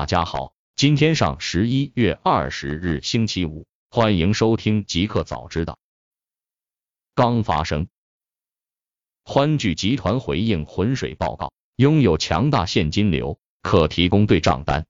大家好，今天上十一月二十日星期五，欢迎收听极客早知道。刚发生，欢聚集团回应浑水报告，拥有强大现金流，可提供对账单。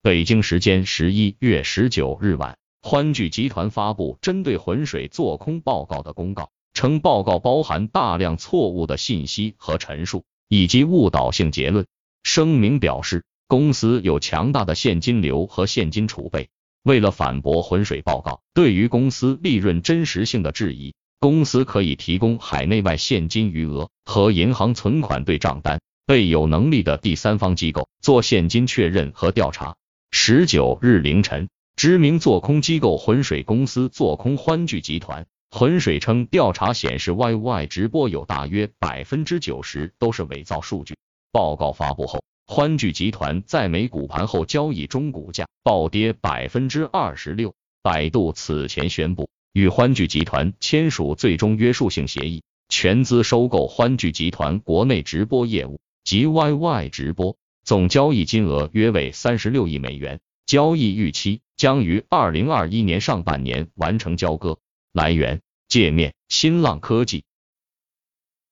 北京时间十一月十九日晚，欢聚集团发布针对浑水做空报告的公告，称报告包含大量错误的信息和陈述，以及误导性结论。声明表示，公司有强大的现金流和现金储备。为了反驳浑水报告对于公司利润真实性的质疑，公司可以提供海内外现金余额和银行存款对账单，被有能力的第三方机构做现金确认和调查。十九日凌晨，知名做空机构浑水公司做空欢聚集团。浑水称，调查显示，YY 直播有大约百分之九十都是伪造数据。报告发布后，欢聚集团在美股盘后交易中股价暴跌百分之二十六。百度此前宣布与欢聚集团签署最终约束性协议，全资收购欢聚集团国内直播业务及 YY 直播。总交易金额约为三十六亿美元，交易预期将于二零二一年上半年完成交割。来源：界面新浪科技。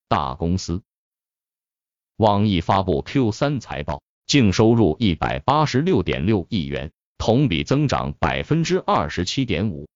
大公司，网易发布 Q 三财报，净收入一百八十六点六亿元，同比增长百分之二十七点五。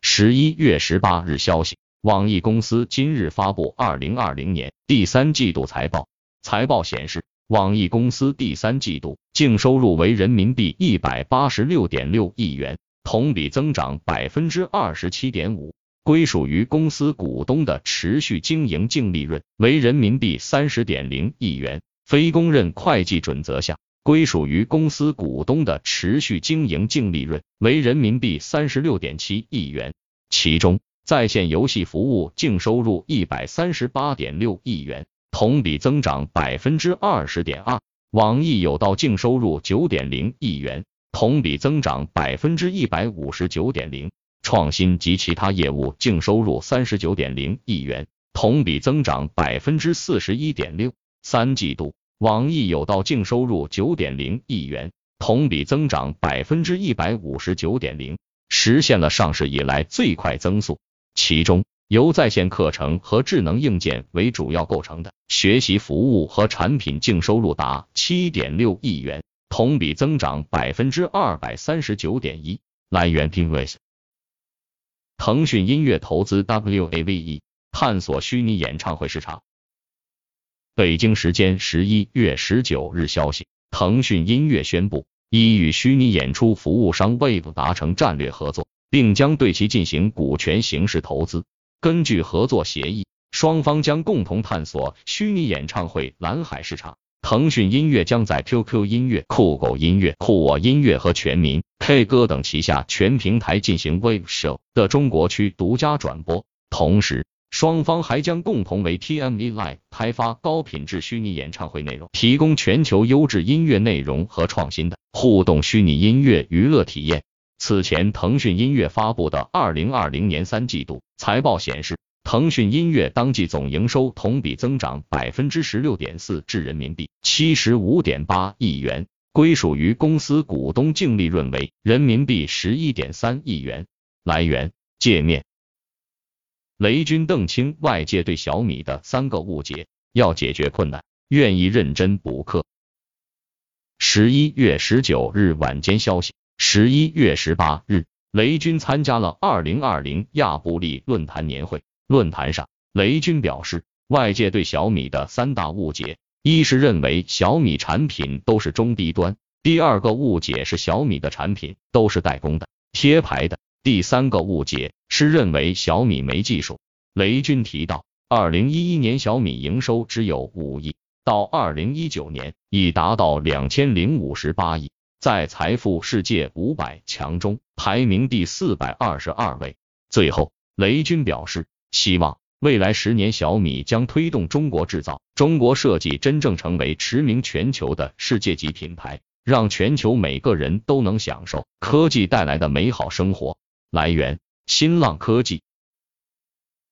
十一月十八日消息，网易公司今日发布二零二零年第三季度财报，财报显示。网易公司第三季度净收入为人民币一百八十六点六亿元，同比增长百分之二十七点五。归属于公司股东的持续经营净利润为人民币三十点零亿元。非公认会计准则下，归属于公司股东的持续经营净利润为人民币三十六点七亿元。其中，在线游戏服务净收入一百三十八点六亿元。同比增长百分之二十点二，网易有道净收入九点零亿元，同比增长百分之一百五十九点零，创新及其他业务净收入三十九点零亿元，同比增长百分之四十一点六。三季度，网易有道净收入九点零亿元，同比增长百分之一百五十九点零，实现了上市以来最快增速。其中，由在线课程和智能硬件为主要构成的学习服务和产品净收入达七点六亿元，同比增长百分之二百三十九点一。来源：PingWest。腾讯音乐投资 WAVE，探索虚拟演唱会市场。北京时间十一月十九日消息，腾讯音乐宣布已与虚拟演出服务商 Wave 达成战略合作，并将对其进行股权形式投资。根据合作协议，双方将共同探索虚拟演唱会蓝海市场。腾讯音乐将在 QQ 音乐、酷狗音乐、酷我音乐和全民 K 歌等旗下全平台进行 Wave Show 的中国区独家转播。同时，双方还将共同为 TME Live 开发高品质虚拟演唱会内容，提供全球优质音乐内容和创新的互动虚拟音乐娱乐体验。此前，腾讯音乐发布的二零二零年三季度财报显示，腾讯音乐当季总营收同比增长百分之十六点四，至人民币七十五点八亿元，归属于公司股东净利润为人民币十一点三亿元。来源：界面。雷军邓清，外界对小米的三个误解，要解决困难，愿意认真补课。十一月十九日晚间消息。十一月十八日，雷军参加了二零二零亚布力论坛年会。论坛上，雷军表示，外界对小米的三大误解，一是认为小米产品都是中低端；第二个误解是小米的产品都是代工的、贴牌的；第三个误解是认为小米没技术。雷军提到，二零一一年小米营收只有五亿，到二零一九年已达到两千零五十八亿。在财富世界五百强中排名第四百二十二位。最后，雷军表示，希望未来十年小米将推动中国制造、中国设计真正成为驰名全球的世界级品牌，让全球每个人都能享受科技带来的美好生活。来源：新浪科技。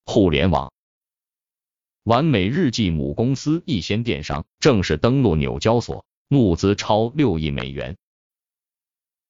互联网，完美日记母公司易先电商正式登陆纽交所。募资超六亿美元。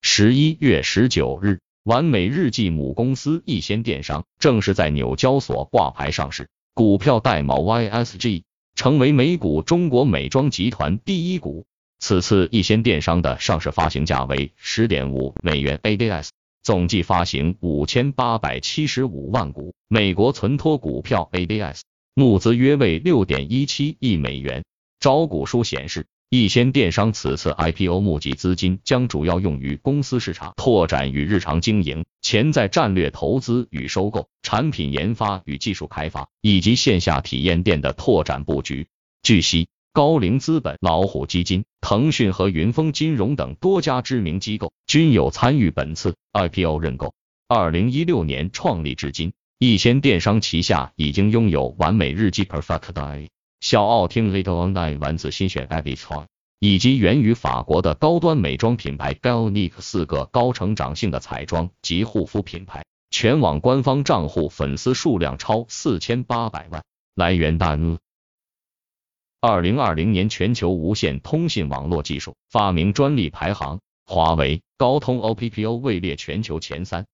十一月十九日，完美日记母公司逸仙电商正式在纽交所挂牌上市，股票代码 YSG，成为美股中国美妆集团第一股。此次逸仙电商的上市发行价为十点五美元 ADS，总计发行五千八百七十五万股美国存托股票 ADS，募资约为六点一七亿美元。招股书显示。逸仙电商此次 IPO 募集资金将主要用于公司市场拓展与日常经营、潜在战略投资与收购、产品研发与技术开发，以及线下体验店的拓展布局。据悉，高瓴资本、老虎基金、腾讯和云峰金融等多家知名机构均有参与本次 IPO 认购。二零一六年创立至今，逸仙电商旗下已经拥有完美日记 Perfect Day。小奥汀 Little Online 丸子心选 Abby Toy，以及源于法国的高端美妆品牌 Galnic 四个高成长性的彩妆及护肤品牌，全网官方账户粉丝数量超四千八百万。来源大 N。二零二零年全球无线通信网络技术发明专利排行，华为、高通 OPPO 位列全球前三。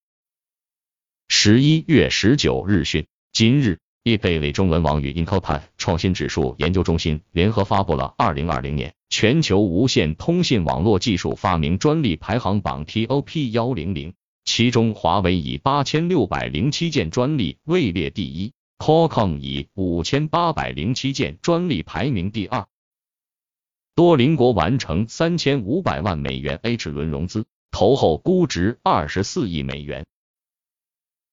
十一月十九日讯，今日。易贝类中文网与 i n c o p a 创新指数研究中心联合发布了二零二零年全球无线通信网络技术发明专利排行榜 TOP 幺零零，其中华为以八千六百零七件专利位列第一，Qualcomm 以五千八百零七件专利排名第二。多邻国完成三千五百万美元 H 轮融资，投后估值二十四亿美元。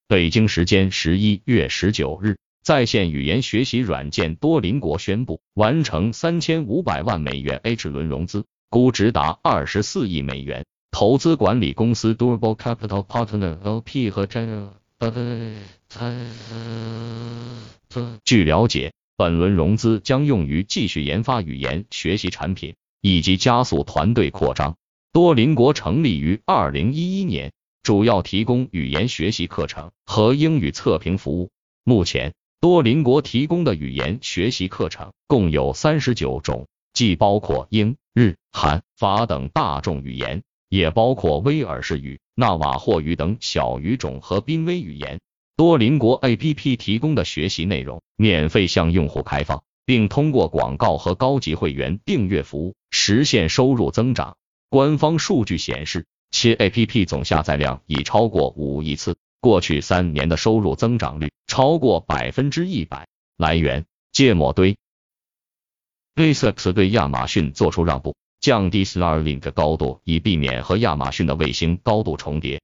北京时间十一月十九日。在线语言学习软件多邻国宣布完成三千五百万美元 H 轮融资，估值达二十四亿美元。投资管理公司 Durable Capital Partner LP 和 J 据了解，本轮融资将用于继续研发语言学习产品，以及加速团队扩张。多邻国成立于二零一一年，主要提供语言学习课程和英语测评服务。目前。多邻国提供的语言学习课程共有三十九种，既包括英、日、韩、法等大众语言，也包括威尔士语、纳瓦霍语等小语种和濒危语言。多邻国 APP 提供的学习内容免费向用户开放，并通过广告和高级会员订阅服务实现收入增长。官方数据显示，其 APP 总下载量已超过五亿次。过去三年的收入增长率超过百分之一百。来源：芥末堆。SpaceX 对亚马逊做出让步，降低 Starlink 高度，以避免和亚马逊的卫星高度重叠。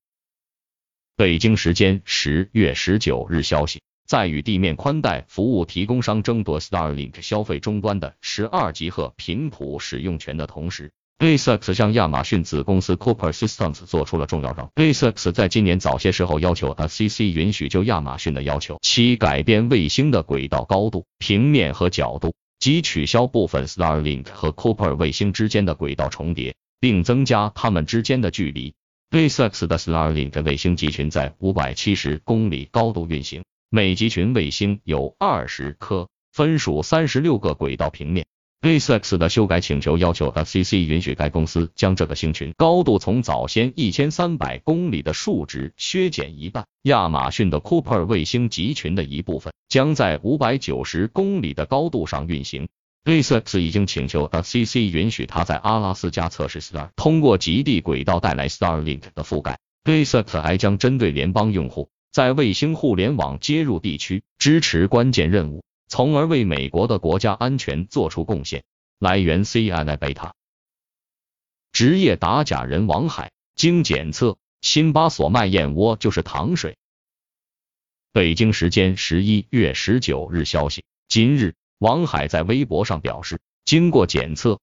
北京时间十月十九日消息，在与地面宽带服务提供商争夺 Starlink 消费终端的十二吉赫频谱使用权的同时。SpaceX 向亚马逊子公司 Cooper Systems 做出了重要让。SpaceX 在今年早些时候要求 FCC 允许就亚马逊的要求，其改变卫星的轨道高度、平面和角度，及取消部分 Starlink 和 Cooper 卫星之间的轨道重叠，并增加它们之间的距离。SpaceX 的 Starlink 卫星集群在五百七十公里高度运行，每集群卫星有二十颗，分属三十六个轨道平面。SpaceX 的修改请求要求 FCC 允许该公司将这个星群高度从早先一千三百公里的数值削减一半。亚马逊的 Cooper 卫星集群的一部分将在五百九十公里的高度上运行。SpaceX 已经请求 FCC 允许它在阿拉斯加测试 Star，通过极地轨道带来 Starlink 的覆盖。SpaceX 还将针对联邦用户在卫星互联网接入地区支持关键任务。从而为美国的国家安全做出贡献。来源：CNN 贝塔。职业打假人王海，经检测，辛巴所卖燕窝就是糖水。北京时间十一月十九日消息，今日王海在微博上表示，经过检测，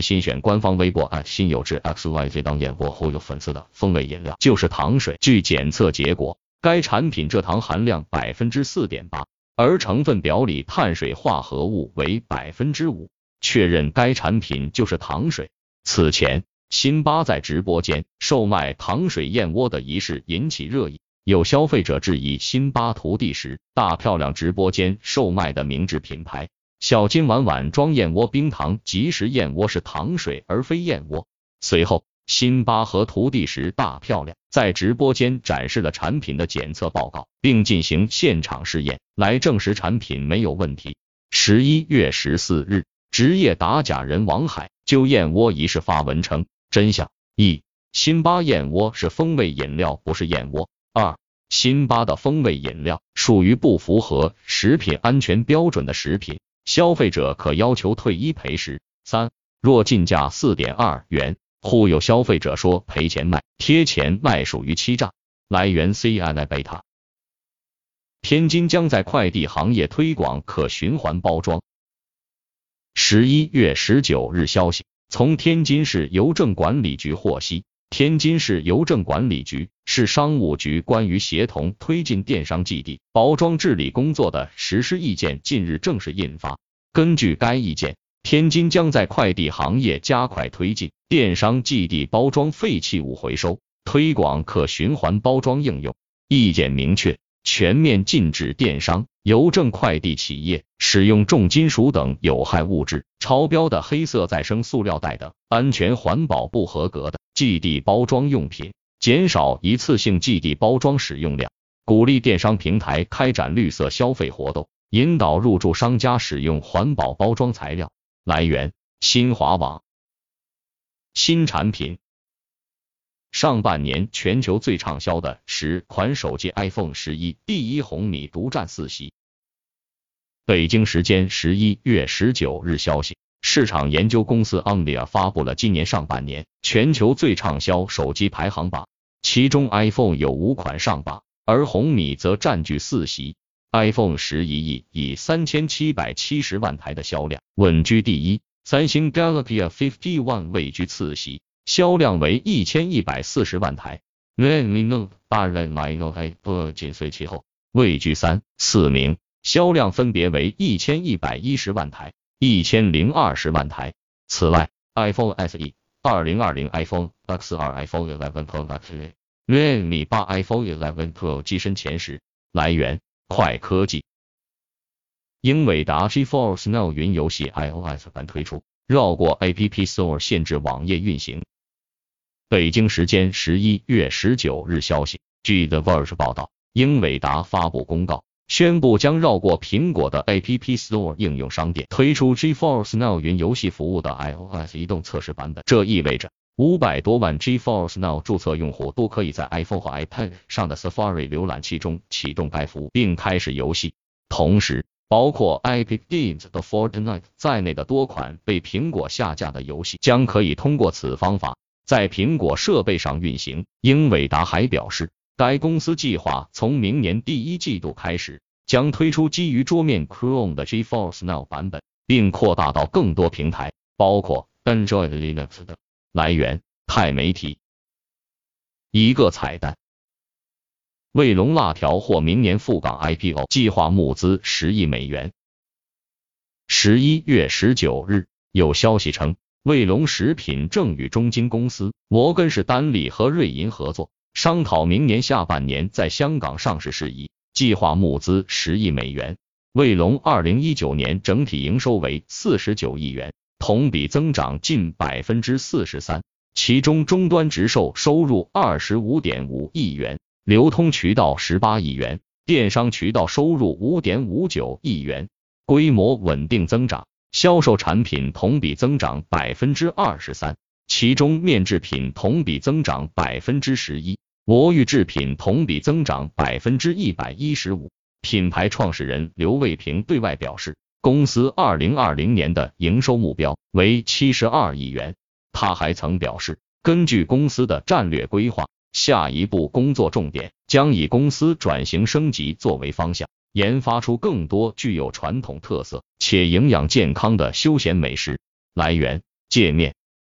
新选官方微博新有志 XYZ 当燕窝忽悠粉丝的风味饮料就是糖水。据检测结果，该产品蔗糖含量百分之四点八。而成分表里碳水化合物为百分之五，确认该产品就是糖水。此前，辛巴在直播间售卖糖水燕窝的仪式引起热议，有消费者质疑辛巴徒弟时，大漂亮直播间售卖的明治品牌小金碗碗装燕窝冰糖，即食燕窝是糖水而非燕窝。随后，辛巴和徒弟时大漂亮在直播间展示了产品的检测报告，并进行现场试验，来证实产品没有问题。十一月十四日，职业打假人王海就燕窝一事发文称：真相一，辛巴燕窝是风味饮料，不是燕窝。二，辛巴的风味饮料属于不符合食品安全标准的食品，消费者可要求退一赔十。三，若进价四点二元，忽悠消费者说赔钱卖，贴钱卖属于欺诈。来源：C N I 贝塔。天津将在快递行业推广可循环包装。十一月十九日消息，从天津市邮政管理局获悉，天津市邮政管理局、市商务局关于协同推进电商寄递包装治理工作的实施意见近日正式印发。根据该意见，天津将在快递行业加快推进电商寄递包装废弃物回收，推广可循环包装应用。意见明确。全面禁止电商、邮政快递企业使用重金属等有害物质、超标的黑色再生塑料袋等安全环保不合格的寄递包装用品，减少一次性寄递包装使用量，鼓励电商平台开展绿色消费活动，引导入驻商家使用环保包装材料。来源：新华网。新产品。上半年全球最畅销的十款手机 iPhone 十一第一红米独占四席。北京时间十一月十九日消息，市场研究公司 Omdia 发布了今年上半年全球最畅销手机排行榜，其中 iPhone 有五款上榜，而红米则占据四席。iPhone 十一 E 以三千七百七十万台的销量稳居第一，三星 Galaxy Fifty One 位居次席。销量为一千一百四十万台，Redmi Note 八 Redmi Note 8紧随其后，位居三四名，销量分别为一千一百一十万台、一千零二十万台。此外，iPhone SE、二零二零 iPhone X 二、iPhone 11 Pro Max、Redmi 八、iPhone 11 Pro 跻身前十。来源：快科技。英伟达 GeForce Now 云游戏 iOS 版推出，绕过 App Store 限制网页运行。北京时间十一月十九日消息，据 The Verge 报道，英伟达发布公告，宣布将绕过苹果的 App Store 应用商店，推出 GeForce Now 云游戏服务的 iOS 移动测试版本。这意味着五百多万 GeForce Now 注册用户都可以在 iPhone 和 iPad 上的 Safari 浏览器中启动该服务，并开始游戏。同时，包括 Epic Games 的 Fortnite 在内的多款被苹果下架的游戏将可以通过此方法。在苹果设备上运行。英伟达还表示，该公司计划从明年第一季度开始，将推出基于桌面 Chrome 的 GeForce Now 版本，并扩大到更多平台，包括 Android、Linux 等。来源：钛媒体。一个彩蛋：卫龙辣条或明年赴港 IPO，计划募资十亿美元。十一月十九日，有消息称。卫龙食品正与中金公司、摩根士丹利和瑞银合作，商讨明年下半年在香港上市事宜，计划募资十亿美元。卫龙二零一九年整体营收为四十九亿元，同比增长近百分之四十三，其中终端直售收入二十五点五亿元，流通渠道十八亿元，电商渠道收入五点五九亿元，规模稳定增长。销售产品同比增长百分之二十三，其中面制品同比增长百分之十一，魔芋制品同比增长百分之一百一十五。品牌创始人刘卫平对外表示，公司二零二零年的营收目标为七十二亿元。他还曾表示，根据公司的战略规划，下一步工作重点将以公司转型升级作为方向。研发出更多具有传统特色且营养健康的休闲美食。来源：界面。